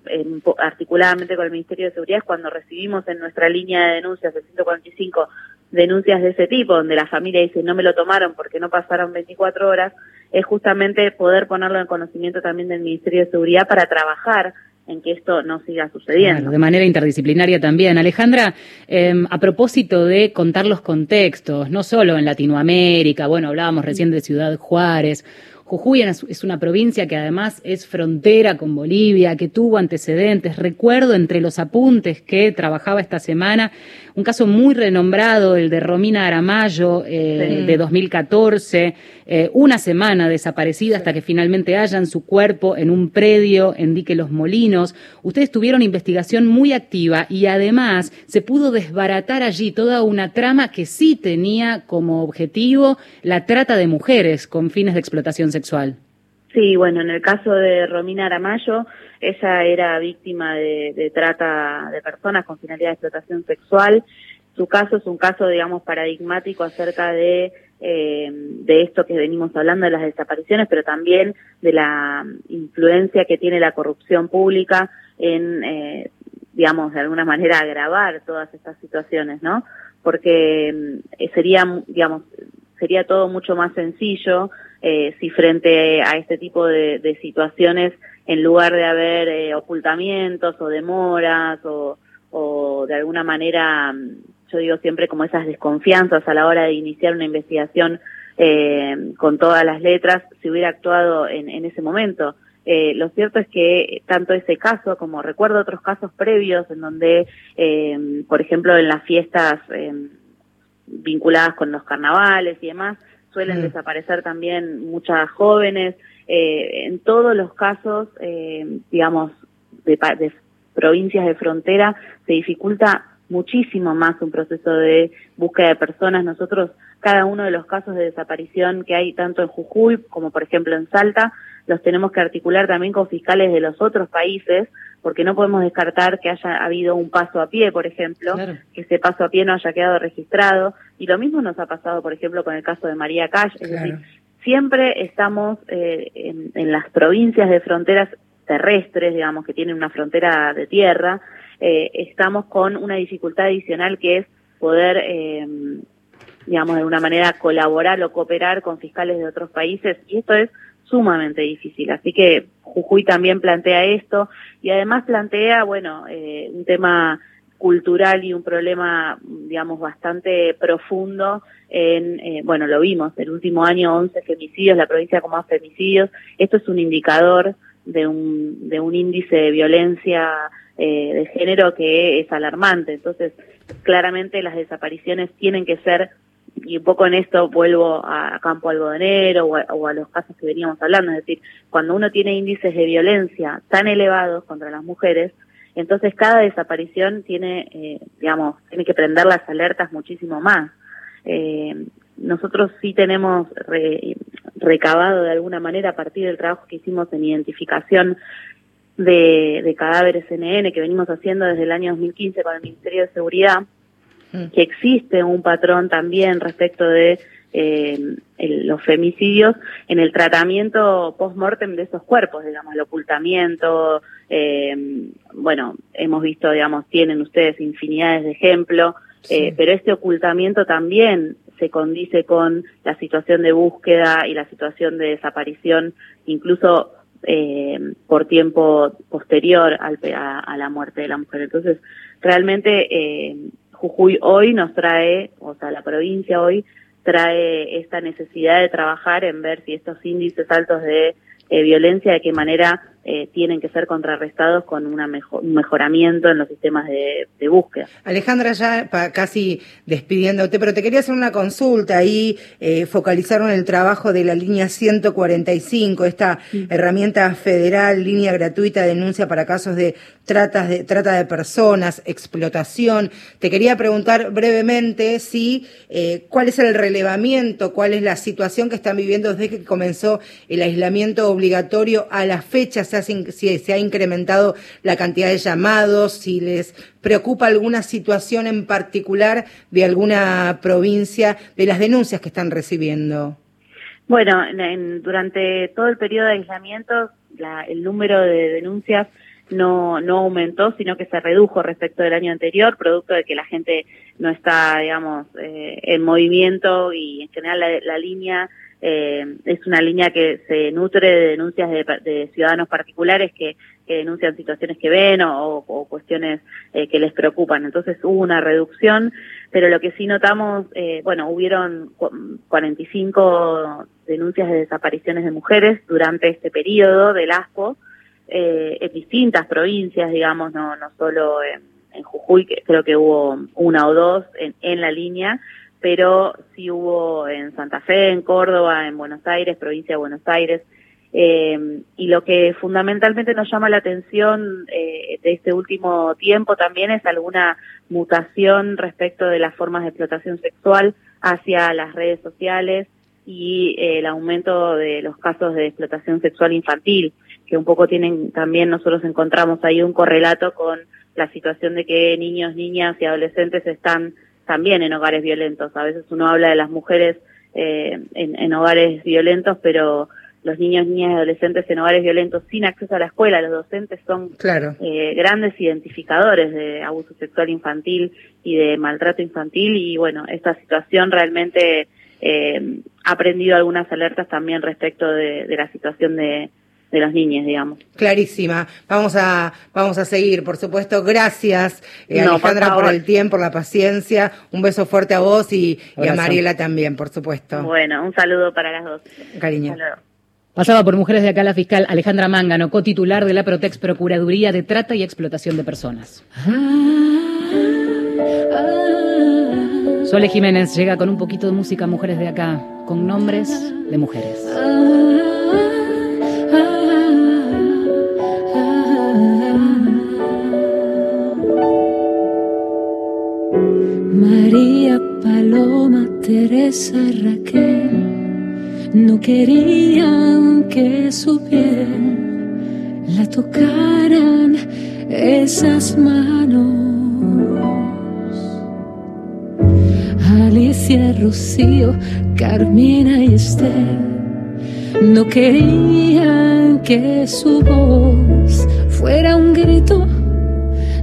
articuladamente con el Ministerio de Seguridad es cuando recibimos en nuestra línea de denuncias, el 145, denuncias de ese tipo, donde la familia dice no me lo tomaron porque no pasaron 24 horas, es justamente poder ponerlo en conocimiento también del Ministerio de Seguridad para trabajar en que esto no siga sucediendo. de manera interdisciplinaria también. Alejandra, em, a propósito de contar los contextos, no solo en Latinoamérica, bueno, hablábamos recién de Ciudad Juárez, Jujuy es una provincia que además es frontera con Bolivia, que tuvo antecedentes. Recuerdo entre los apuntes que trabajaba esta semana un caso muy renombrado, el de Romina Aramayo, eh, de 2014, eh, una semana desaparecida hasta que finalmente hallan su cuerpo en un predio en Dique Los Molinos. Ustedes tuvieron investigación muy activa y además se pudo desbaratar allí toda una trama que sí tenía como objetivo la trata de mujeres con fines de explotación sexual. Sí, bueno, en el caso de Romina Aramayo, ella era víctima de, trata de personas con finalidad de explotación sexual. Su caso es un caso, digamos, paradigmático acerca de, eh, de esto que venimos hablando de las desapariciones, pero también de la influencia que tiene la corrupción pública en, eh, digamos, de alguna manera agravar todas estas situaciones, ¿no? Porque eh, sería, digamos, sería todo mucho más sencillo eh, si frente a este tipo de, situaciones, en lugar de haber eh, ocultamientos o demoras o, de alguna manera, mm, yo digo siempre como esas desconfianzas a la hora de iniciar una investigación eh, con todas las letras, se hubiera actuado en, en ese momento. Eh, lo cierto es que tanto ese caso como recuerdo otros casos previos en donde, eh, por ejemplo, en las fiestas eh, vinculadas con los carnavales y demás, suelen mm. desaparecer también muchas jóvenes. Eh, en todos los casos, eh, digamos, de, de provincias de frontera, se dificulta muchísimo más un proceso de búsqueda de personas. Nosotros, cada uno de los casos de desaparición que hay tanto en Jujuy como por ejemplo en Salta, los tenemos que articular también con fiscales de los otros países, porque no podemos descartar que haya habido un paso a pie, por ejemplo, que ese paso a pie no haya quedado registrado. Y lo mismo nos ha pasado, por ejemplo, con el caso de María Cash. Es decir, siempre estamos eh, en, las provincias de fronteras terrestres, digamos, que tienen una frontera de tierra, eh, estamos con una dificultad adicional que es poder, eh, digamos, de alguna manera colaborar o cooperar con fiscales de otros países. Y esto es sumamente difícil. Así que Jujuy también plantea esto y además plantea, bueno, eh, un tema cultural y un problema, digamos, bastante profundo en, eh, bueno, lo vimos, el último año 11 femicidios, la provincia con más femicidios. Esto es un indicador de un, de un índice de violencia eh, de género que es alarmante. Entonces, claramente las desapariciones tienen que ser y un poco en esto vuelvo a Campo Algodonero o a, los casos que veníamos hablando, es decir, cuando uno tiene índices de violencia tan elevados contra las mujeres, entonces cada desaparición tiene, eh, digamos, tiene que prender las alertas muchísimo más. Eh, nosotros sí tenemos recabado de alguna manera a partir del trabajo que hicimos en identificación de, de cadáveres NN que venimos haciendo desde el año 2015 con el Ministerio de Seguridad, Mm. que existe un patrón también respecto de eh, los femicidios en el tratamiento post-mortem de esos cuerpos, digamos, el ocultamiento, eh, bueno, hemos visto, digamos, tienen ustedes infinidades de ejemplos, eh, pero este ocultamiento también se condice con la situación de búsqueda y la situación de desaparición, incluso eh, por tiempo posterior al, a, a, la muerte de la mujer. Entonces, realmente eh, Jujuy hoy nos trae, o sea, la provincia hoy trae esta necesidad de trabajar en ver si estos índices altos de eh, violencia, de qué manera eh, tienen que ser contrarrestados con una mejor, un mejoramiento en los sistemas de, búsqueda. Alejandra, ya casi despidiéndote, pero te quería hacer una consulta. Ahí eh, focalizaron el trabajo de la línea 145, esta herramienta federal, línea gratuita de denuncia para casos de, tratas de trata de personas, explotación. Te quería preguntar brevemente si eh, cuál es el relevamiento, cuál es la situación que están viviendo desde que comenzó el aislamiento obligatorio a la fecha si se ha incrementado la cantidad de llamados, si les preocupa alguna situación en particular de alguna provincia, de las denuncias que están recibiendo. Bueno, durante todo el periodo de aislamiento, el número de denuncias no, no aumentó, sino que se redujo respecto del año anterior, producto de que la gente no está, digamos, eh, en movimiento y en general la, línea eh, es una línea que se nutre de denuncias de, ciudadanos particulares que, denuncian situaciones que ven o, cuestiones eh, que les preocupan. Entonces hubo una reducción, pero lo que sí notamos, eh, bueno, hubieron 45 denuncias de desapariciones de mujeres durante este periodo del ASPO, eh, en distintas provincias, digamos, no, no solo en, Jujuy, que creo que hubo una o dos en, en la línea, pero sí hubo en Santa Fe, en Córdoba, en Buenos Aires, provincia de Buenos Aires. Eh, y lo que fundamentalmente nos llama la atención eh, de este último tiempo también es alguna mutación respecto de las formas de explotación sexual hacia las redes sociales y eh, el aumento de los casos de explotación sexual infantil que un poco tienen también nosotros encontramos ahí un correlato con la situación de que niños, niñas y adolescentes están también en hogares violentos. A veces uno habla de las mujeres eh, en, hogares violentos, pero los niños, niñas y adolescentes en hogares violentos sin acceso a la escuela, los docentes son eh, grandes identificadores de abuso sexual infantil y de maltrato infantil y bueno, esta situación realmente eh, ha prendido algunas alertas también respecto de la situación de, de los niños, digamos. Clarísima. Vamos a, vamos a seguir, por supuesto. Gracias, eh, Alejandra, por, el tiempo, por la paciencia. Un beso fuerte a vos y, a Mariela también, por supuesto. Bueno, un saludo para las dos. Cariño. Pasaba por Mujeres de Acá la fiscal Alejandra Mángano, cotitular de la Protex Procuraduría de Trata y Explotación de Personas. Sole Jiménez llega con un poquito de música Mujeres de Acá, con nombres de mujeres. María, Paloma, Teresa, Raquel. No querían que su piel la tocaran esas manos. Alicia, Rocío, Carmina y Esther. No querían que su voz fuera un grito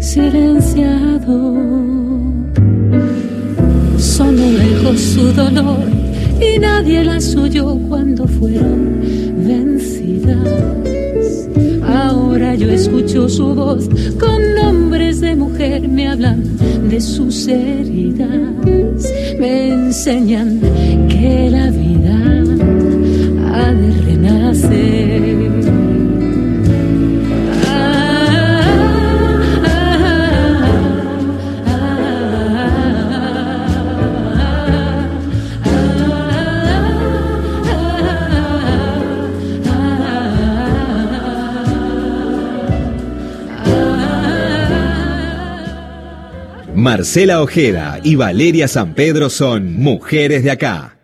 silenciado solo dejó su dolor y nadie la suyo cuando fueron vencidas. Ahora yo escucho su voz con nombres de mujer, me hablan de sus heridas, me enseñan que la vida ha de renacer. Marcela Ojeda y Valeria San Pedro son mujeres de acá.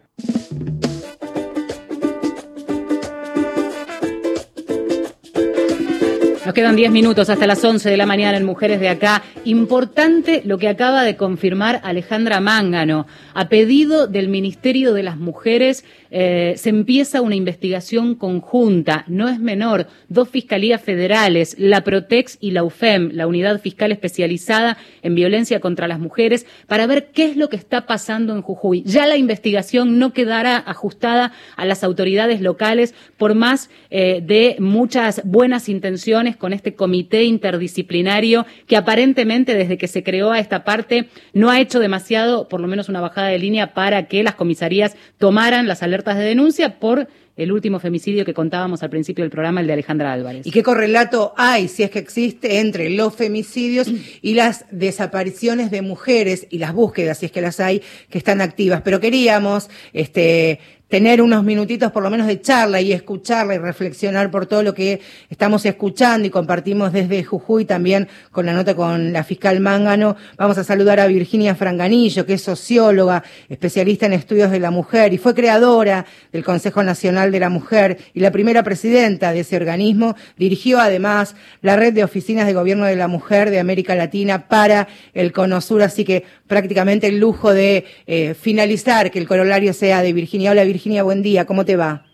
Nos quedan 10 minutos hasta las 11 de la mañana en Mujeres de Acá. Importante lo que acaba de confirmar Alejandra Mángano. A pedido del Ministerio de las Mujeres eh, se empieza una investigación conjunta, no es menor, dos fiscalías federales, la Protex y la UFEM, la Unidad Fiscal Especializada en Violencia contra las Mujeres, para ver qué es lo que está pasando en Jujuy. Ya la investigación no quedará ajustada a las autoridades locales por más eh, de muchas buenas intenciones con este comité interdisciplinario que aparentemente desde que se creó a esta parte no ha hecho demasiado, por lo menos una bajada de línea, para que las comisarías tomaran las alertas de denuncia por el último femicidio que contábamos al principio del programa, el de Alejandra Álvarez. ¿Y qué correlato hay, si es que existe, entre los femicidios y las desapariciones de mujeres y las búsquedas, si es que las hay, que están activas? Pero queríamos, este, tener unos minutitos por lo menos de charla y escucharla y reflexionar por todo lo que estamos escuchando y compartimos desde Jujuy también con la nota con la fiscal Mángano. Vamos a saludar a Virginia Franganillo, que es socióloga, especialista en estudios de la mujer y fue creadora del Consejo Nacional de la Mujer y la primera presidenta de ese organismo, dirigió además la red de oficinas de gobierno de la mujer de América Latina para el Cono Sur, así que prácticamente el lujo de eh, finalizar que el corolario sea de Virginia. Hola Virginia, buen día, ¿cómo te va?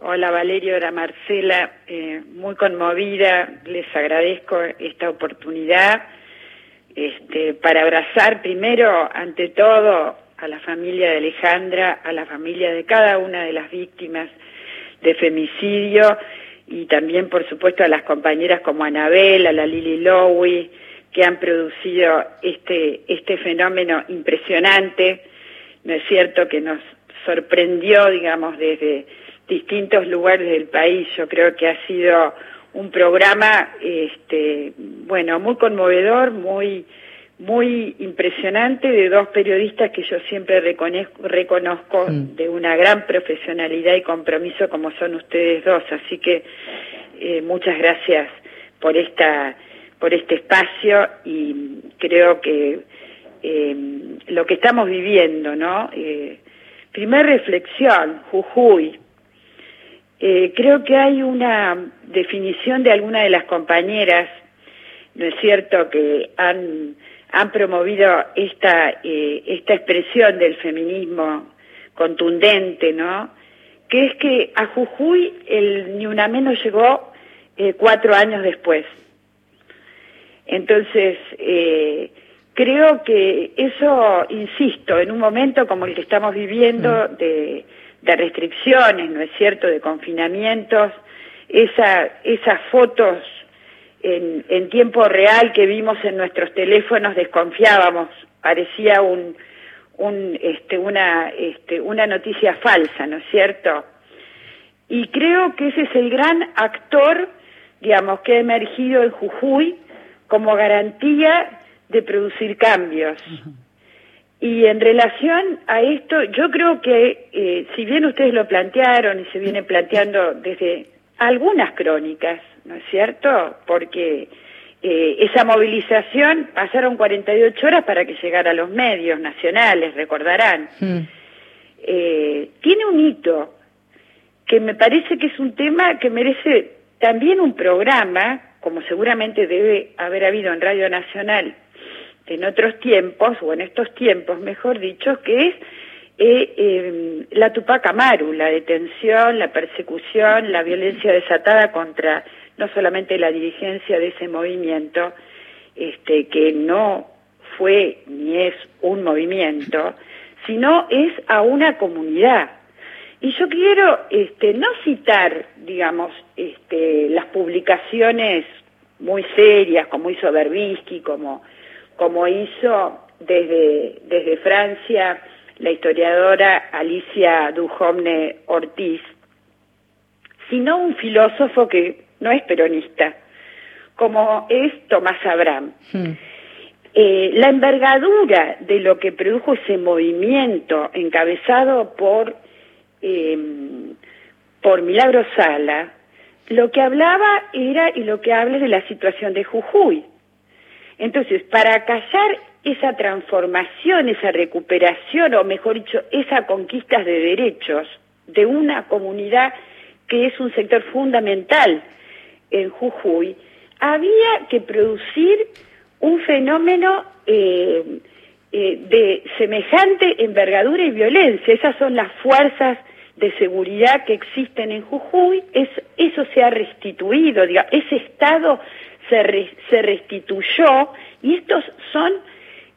Hola Valerio, hola Marcela, eh, muy conmovida, les agradezco esta oportunidad este, para abrazar primero, ante todo, a la familia de Alejandra, a la familia de cada una de las víctimas de femicidio y también, por supuesto, a las compañeras como Anabel, a la Lili Lowy, que han producido este, este fenómeno impresionante, ¿no es cierto?, que nos sorprendió, digamos, desde distintos lugares del país. Yo creo que ha sido un programa, este, bueno, muy conmovedor, muy muy impresionante de dos periodistas que yo siempre reconozco mm. de una gran profesionalidad y compromiso como son ustedes dos. Así que eh, muchas gracias por esta por este espacio y creo que eh, lo que estamos viviendo, ¿no? Eh, primer reflexión, Jujuy. Eh, creo que hay una definición de alguna de las compañeras, ¿no es cierto?, que han promovido esta, eh, esta expresión del feminismo contundente, ¿no? Que es que a Jujuy el Ni Una Menos llegó eh, cuatro años después. Entonces, eh, creo que eso, insisto, en un momento como el que estamos viviendo mm. de, de restricciones, ¿no es cierto?, de confinamientos, esa, esas fotos en, tiempo real que vimos en nuestros teléfonos desconfiábamos, parecía un, un, este, una, este, una noticia falsa, ¿no es cierto? Y creo que ese es el gran actor, digamos, que ha emergido en Jujuy como garantía de producir cambios. Y en relación a esto, yo creo que, eh, si bien ustedes lo plantearon y se viene planteando desde algunas crónicas, ¿no es cierto? Porque eh, esa movilización pasaron 48 horas para que llegara a los medios nacionales, recordarán. Eh, tiene un hito que me parece que es un tema que merece también un programa, como seguramente debe haber habido en Radio Nacional en otros tiempos, o en estos tiempos, mejor dicho, que es eh, eh, la Tupac Amaru, la detención, la persecución, la violencia desatada contra no solamente la dirigencia de ese movimiento, este, que no fue ni es un movimiento, sino es a una comunidad. Y yo quiero este, no citar, digamos, este, las publicaciones muy serias, como hizo Berbisky, como, como hizo desde, desde Francia la historiadora Alicia Duhovne Ortiz, sino un filósofo que no es peronista, como es Tomás Abraham. Hmm. Eh, la envergadura de lo que produjo ese movimiento encabezado por, eh, por Milagro Sala, lo que hablaba era y lo que habla de la situación de Jujuy. Entonces, para callar esa transformación, esa recuperación, o mejor dicho, esa conquista de derechos de una comunidad que es un sector fundamental en Jujuy, había que producir un fenómeno eh, eh, de semejante envergadura y violencia. Esas son las fuerzas de seguridad que existen en Jujuy. Es, eso se ha restituido, ese Estado se, se restituyó y estos son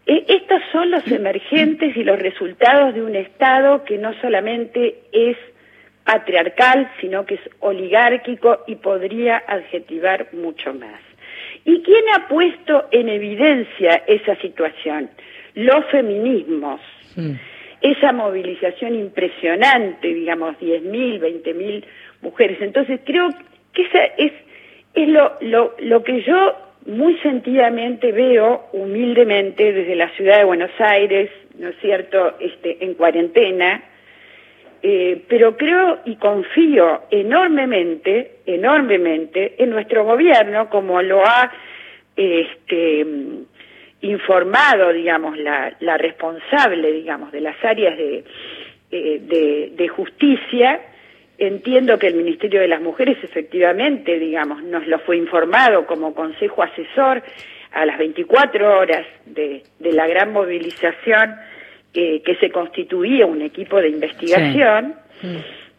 e, estos son los emergentes y los resultados de un Estado que no solamente es patriarcal, sino que es oligárquico y podría adjetivar mucho más. ¿Y quién ha puesto en evidencia esa situación? Los feminismos. Esa movilización impresionante, digamos, 10.000, 20.000 mujeres. Entonces creo que esa es, es lo, lo, lo que yo muy sentidamente veo, humildemente, desde la ciudad de Buenos Aires, ¿no es cierto?, este, en cuarentena, eh, pero creo y confío enormemente, enormemente en nuestro gobierno, como lo ha este, informado, digamos, la, la responsable, digamos, de las áreas de, eh, de, justicia, entiendo que el Ministerio de las Mujeres efectivamente, digamos, nos lo fue informado como consejo asesor a las 24 horas de, la gran movilización eh, que se constituía un equipo de investigación,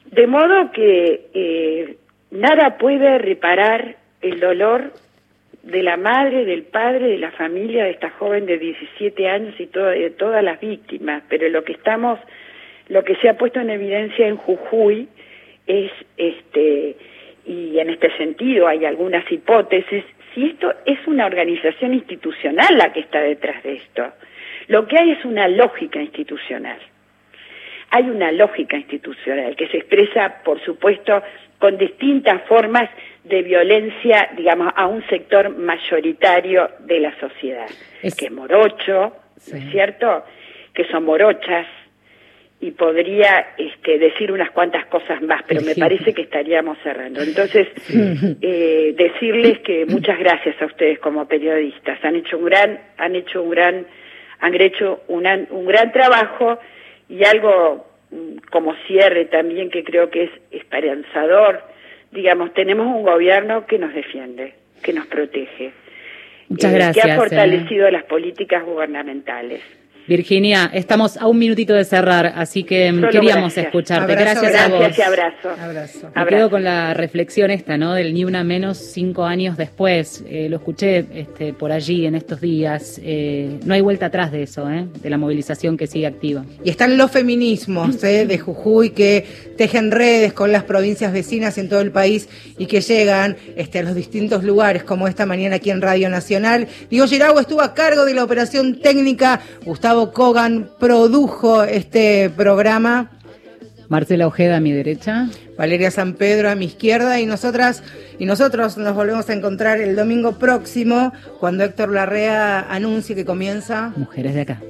de modo que eh, nada puede reparar el dolor de la madre, del padre, de la familia de esta joven de 17 años y de todas las víctimas, pero lo que estamos, lo que se ha puesto en evidencia en Jujuy es, este, y en este sentido hay algunas hipótesis, si esto es una organización institucional la que está detrás de esto. Lo que hay es una lógica institucional. Hay una lógica institucional que se expresa, por supuesto, con distintas formas de violencia, digamos, a un sector mayoritario de la sociedad, es... que es morocho, es cierto? Que son morochas, y podría este, decir unas cuantas cosas más, pero me parece que estaríamos cerrando. Entonces, eh, decirles que muchas gracias a ustedes como periodistas. Han hecho un gran, han hecho un gran, han hecho un gran trabajo y algo mm, como cierre también que creo que es esperanzador. Digamos, tenemos un gobierno que nos defiende, que nos protege, gracias, que ha fortalecido las políticas gubernamentales. Virginia, estamos a un minutito de cerrar, así que queríamos escucharte. gracias a vos. Gracias y abrazo. abrazo. Me quedo con la reflexión esta, ¿no? Del ni una menos cinco años después. Eh, lo escuché este, por allí en estos días. Eh, no hay vuelta atrás de eso, ¿eh? De la movilización que sigue activa. Y están los feminismos, ¿eh? De Jujuy que tejen redes con las provincias vecinas en todo el país y que llegan este, a los distintos lugares, como esta mañana aquí en Radio Nacional. Diego Girau estuvo a cargo de la operación técnica. Gustavo Kogan produjo este programa. Marcela Ojeda a mi derecha. Valeria San Pedro a mi izquierda y nosotras y nosotros nos volvemos a encontrar el domingo próximo cuando Héctor Larrea anuncie que comienza Mujeres de acá.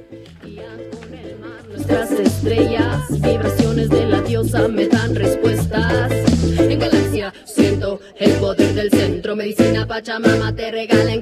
Nuestras estrellas, vibraciones de la diosa me dan respuestas. En galaxia siento el poder del centro, medicina Pachamama te regala